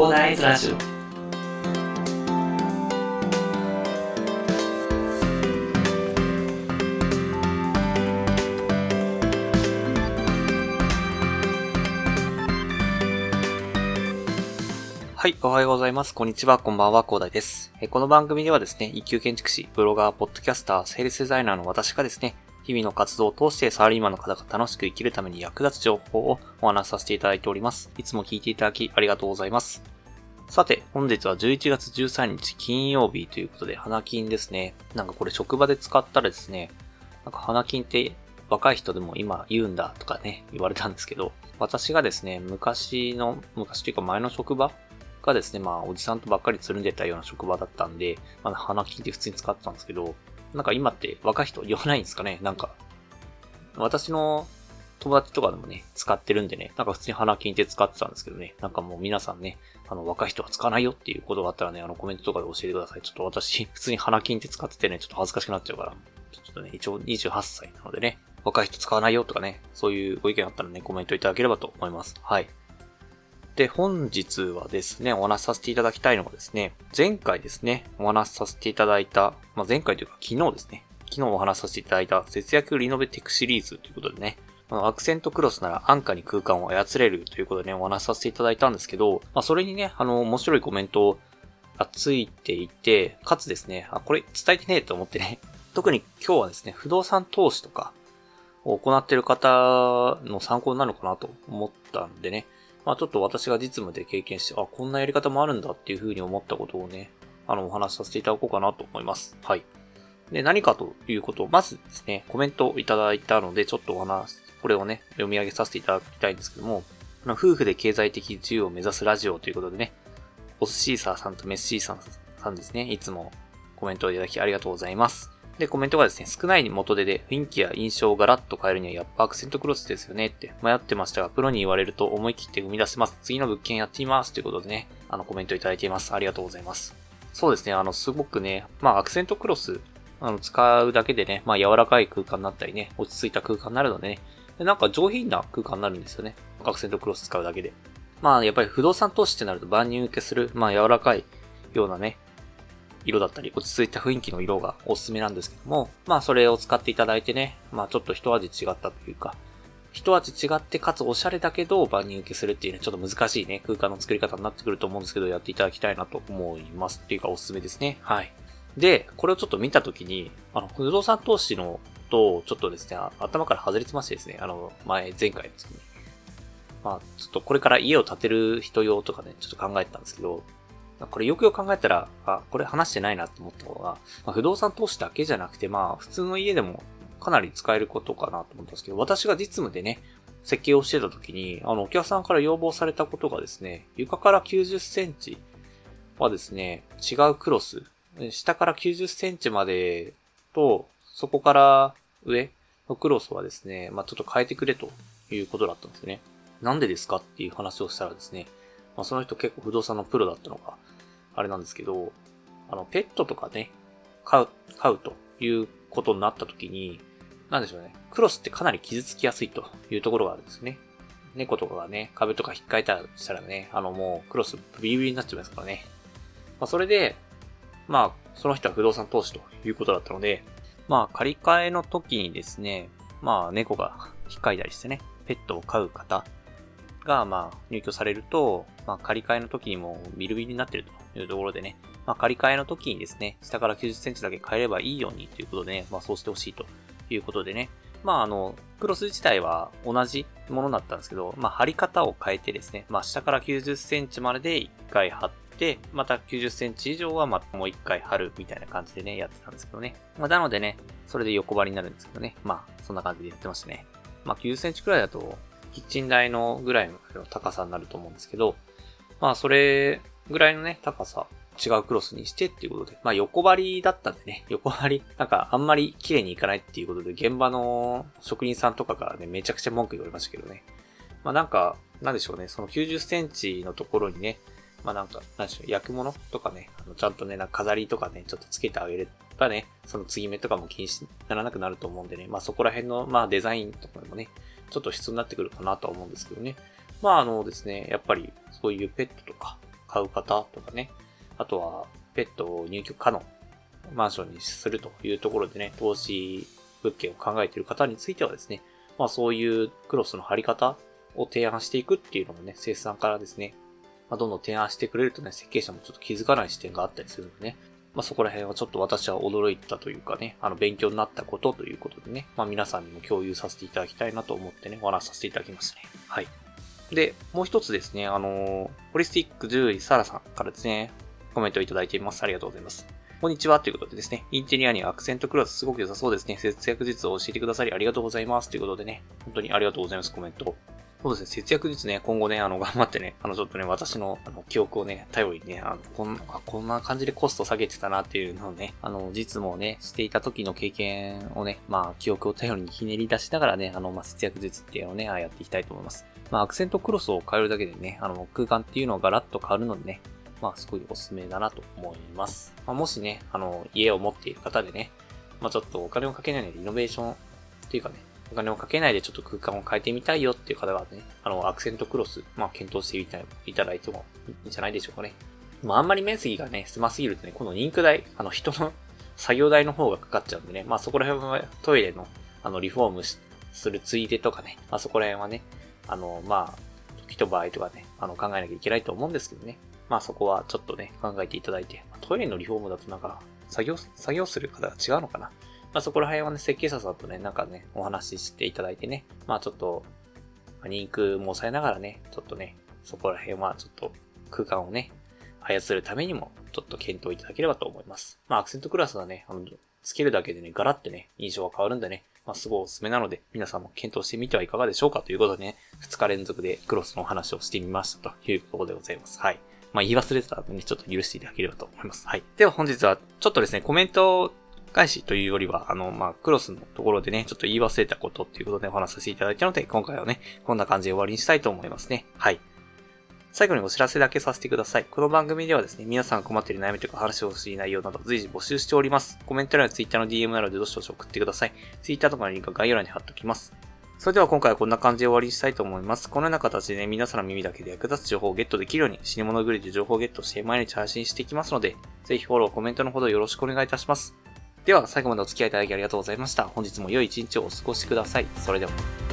コーダーイズラジオはい、おはようございます。こんにちは、こんばんは、コーダイです。この番組ではですね、一級建築士、ブロガー、ポッドキャスター、セールスデザイナーの私がですね、日々の活動を通してサラリーマンの方が楽しく生きるために役立つ情報をお話しさせていただいております。いつも聞いていただきありがとうございます。さて、本日は11月13日金曜日ということで、花金ですね。なんかこれ職場で使ったらですね、なんか花金って若い人でも今言うんだとかね、言われたんですけど、私がですね、昔の、昔というか前の職場がですね、まあ、おじさんとばっかりつるんでたような職場だったんで、まあ、花金って普通に使ってたんですけど、なんか今って若い人言わないんですかねなんか、私の友達とかでもね、使ってるんでね、なんか普通に花金って使ってたんですけどね、なんかもう皆さんね、あの、若い人は使わないよっていうことがあったらね、あの、コメントとかで教えてください。ちょっと私、普通に花金って使っててね、ちょっと恥ずかしくなっちゃうから、ちょっとね、一応28歳なのでね、若い人使わないよとかね、そういうご意見あったらね、コメントいただければと思います。はい。で、本日はですね、お話しさせていただきたいのがですね、前回ですね、お話しさせていただいた、まあ、前回というか昨日ですね、昨日お話しさせていただいた節約リノベテックシリーズということでね、あのアクセントクロスなら安価に空間を操れるということでね、お話しさせていただいたんですけど、まあ、それにね、あの、面白いコメントがついていて、かつですね、あ、これ伝えてねえと思ってね、特に今日はですね、不動産投資とかを行っている方の参考になるのかなと思ったんでね、まあちょっと私が実務で経験して、あ、こんなやり方もあるんだっていうふうに思ったことをね、あの、お話しさせていただこうかなと思います。はい。で、何かということを、まずですね、コメントをいただいたので、ちょっとお話、これをね、読み上げさせていただきたいんですけども、あの夫婦で経済的自由を目指すラジオということでね、オスシーサーさんとメッシーさんさんですね、いつもコメントをいただきありがとうございます。で、コメントがですね、少ない元手で雰囲気や印象をガラッと変えるにはやっぱアクセントクロスですよねって迷ってましたが、プロに言われると思い切って生み出せます。次の物件やってみます。ということでね、あのコメントいただいています。ありがとうございます。そうですね、あの、すごくね、まあアクセントクロス、あの、使うだけでね、まあ柔らかい空間になったりね、落ち着いた空間になるのでね、でなんか上品な空間になるんですよね。アクセントクロス使うだけで。まあやっぱり不動産投資ってなると万人受けする、まあ柔らかいようなね、色だったり、落ち着いた雰囲気の色がおすすめなんですけども、まあそれを使っていただいてね、まあちょっと一味違ったというか、一味違ってかつおしゃれだけど万人受けするっていうね、ちょっと難しいね、空間の作り方になってくると思うんですけど、やっていただきたいなと思います。っていうかおすすめですね。はい。で、これをちょっと見たときに、あの、不動産投資のと、ちょっとですね、頭から外れてましてですね、あの、前、前回ですね。まあ、ちょっとこれから家を建てる人用とかね、ちょっと考えてたんですけど、これよくよく考えたら、あ、これ話してないなって思ったのが、まあ、不動産投資だけじゃなくて、まあ、普通の家でもかなり使えることかなと思ったんですけど、私が実務でね、設計をしてた時に、あの、お客さんから要望されたことがですね、床から90センチはですね、違うクロス、下から90センチまでと、そこから上のクロスはですね、まあ、ちょっと変えてくれということだったんですね。なんでですかっていう話をしたらですね、まあ、その人結構不動産のプロだったのか、あれなんですけど、あの、ペットとかね、飼う、飼うということになった時に、なんでしょうね、クロスってかなり傷つきやすいというところがあるんですね。猫とかがね、壁とか引っかいたらしたらね、あのもうクロスビリビリになっちゃいますからね。まあそれで、まあ、その人は不動産投資ということだったので、まあ借り換えの時にですね、まあ猫が引っかいたりしてね、ペットを飼う方が、まあ、入居されると、まあ、借り換えの時にもビルビルになってるというところでね、まあ、借り換えの時にですね、下から90センチだけ変えればいいようにということでね、まあ、そうしてほしいということでね、まあ、あの、クロス自体は同じものだったんですけど、まあ、貼り方を変えてですね、まあ、下から90センチまでで1回貼っ、また90センチ以上はまもう1回貼るみたいな感じでね、やってたんですけどね。まあ、なのでね、それで横張りになるんですけどね、まあ、そんな感じでやってましたね。まあ、90センチくらいだと、キッチン台のぐらいの高さになると思うんですけど、まあそれぐらいのね、高さ、違うクロスにしてっていうことで、まあ横張りだったんでね、横張り、なんかあんまり綺麗にいかないっていうことで、現場の職人さんとかからね、めちゃくちゃ文句言われましたけどね。まあなんか、なんでしょうね、その90センチのところにね、まあなんか、なんでしょう、焼くものとかね、あのちゃんとね、なんか飾りとかね、ちょっとつけてあげればね、その継ぎ目とかも気にならなくなると思うんでね、まあそこら辺の、まあデザインとかでもね、ちょっと必要になってくるかなとは思うんですけどね。まああのですね、やっぱりそういうペットとか買う方とかね、あとはペットを入居可能、マンションにするというところでね、投資物件を考えている方についてはですね、まあそういうクロスの貼り方を提案していくっていうのもね、生産からですね、まあ、どんどん提案してくれるとね、設計者もちょっと気づかない視点があったりするのでね、まあ、そこら辺はちょっと私は驚いたというかね、あの、勉強になったことということでね、まあ、皆さんにも共有させていただきたいなと思ってね、お話しさせていただきますね。はい。で、もう一つですね、あの、ホリスティック獣医サラさんからですね、コメントをいただいています。ありがとうございます。こんにちは。ということでですね、インテリアにアクセントクロスすごく良さそうですね。節約術を教えてくださりありがとうございます。ということでね、本当にありがとうございます。コメント。そうですね、節約術ね、今後ね、あの、頑張ってね、あの、ちょっとね、私の、あの、記憶をね、頼りにね、あの、こんな、こんな感じでコスト下げてたなっていうのをね、あの、実務をね、していた時の経験をね、まあ、記憶を頼りにひねり出しながらね、あの、まあ、節約術っていうのをね、やっていきたいと思います。まあ、アクセントクロスを変えるだけでね、あの、空間っていうのがガラッと変わるのでね、まあ、すごいおすすめだなと思います。まあ、もしね、あの、家を持っている方でね、まあ、ちょっとお金をかけないのでリノベーションっていうかね、お金をかけないでちょっと空間を変えてみたいよっていう方がね、あの、アクセントクロス、まあ、検討してみたいただいてもいいんじゃないでしょうかね。まあ、あんまり面積がね、狭すぎるとね、このリンク代、あの、人の 作業代の方がかかっちゃうんでね、まあ、そこら辺はトイレの、あの、リフォームするついでとかね、まあ、そこら辺はね、あの、まあ、時と場合とかね、あの、考えなきゃいけないと思うんですけどね。まあそこはちょっとね、考えていただいて、トイレのリフォームだとなんか、作業、作業する方が違うのかな。まあそこら辺はね、設計者さんとね、なんかね、お話ししていただいてね、まあちょっと、まリンクも抑えながらね、ちょっとね、そこら辺はちょっと空間をね、操るためにも、ちょっと検討いただければと思います。まあアクセントクラスはね、あの、つけるだけでね、ガラってね、印象が変わるんでね、まあ、すごいおすすめなので、皆さんも検討してみてはいかがでしょうかということでね、2日連続でクロスのお話をしてみましたということでございます。はい。まあ、言い忘れてたのでね、ちょっと許していただければと思います。はい。では本日は、ちょっとですね、コメント返しというよりは、あの、まあ、クロスのところでね、ちょっと言い忘れたことっていうことでお話しさせていただいたので、今回はね、こんな感じで終わりにしたいと思いますね。はい。最後にお知らせだけさせてください。この番組ではですね、皆さんが困っている悩みとか話をしい内容など随時募集しております。コメント欄や Twitter の DM などでどしどし送ってください。Twitter とかのリンクは概要欄に貼っておきます。それでは今回はこんな感じで終わりにしたいと思います。このような形でね、皆さんの耳だけで役立つ情報をゲットできるように、死に物グリで情報をゲットして毎日配信していきますので、ぜひフォロー、コメントのほどよろしくお願いいたします。では、最後までお付き合いいただきありがとうございました。本日も良い一日をお過ごしください。それでは。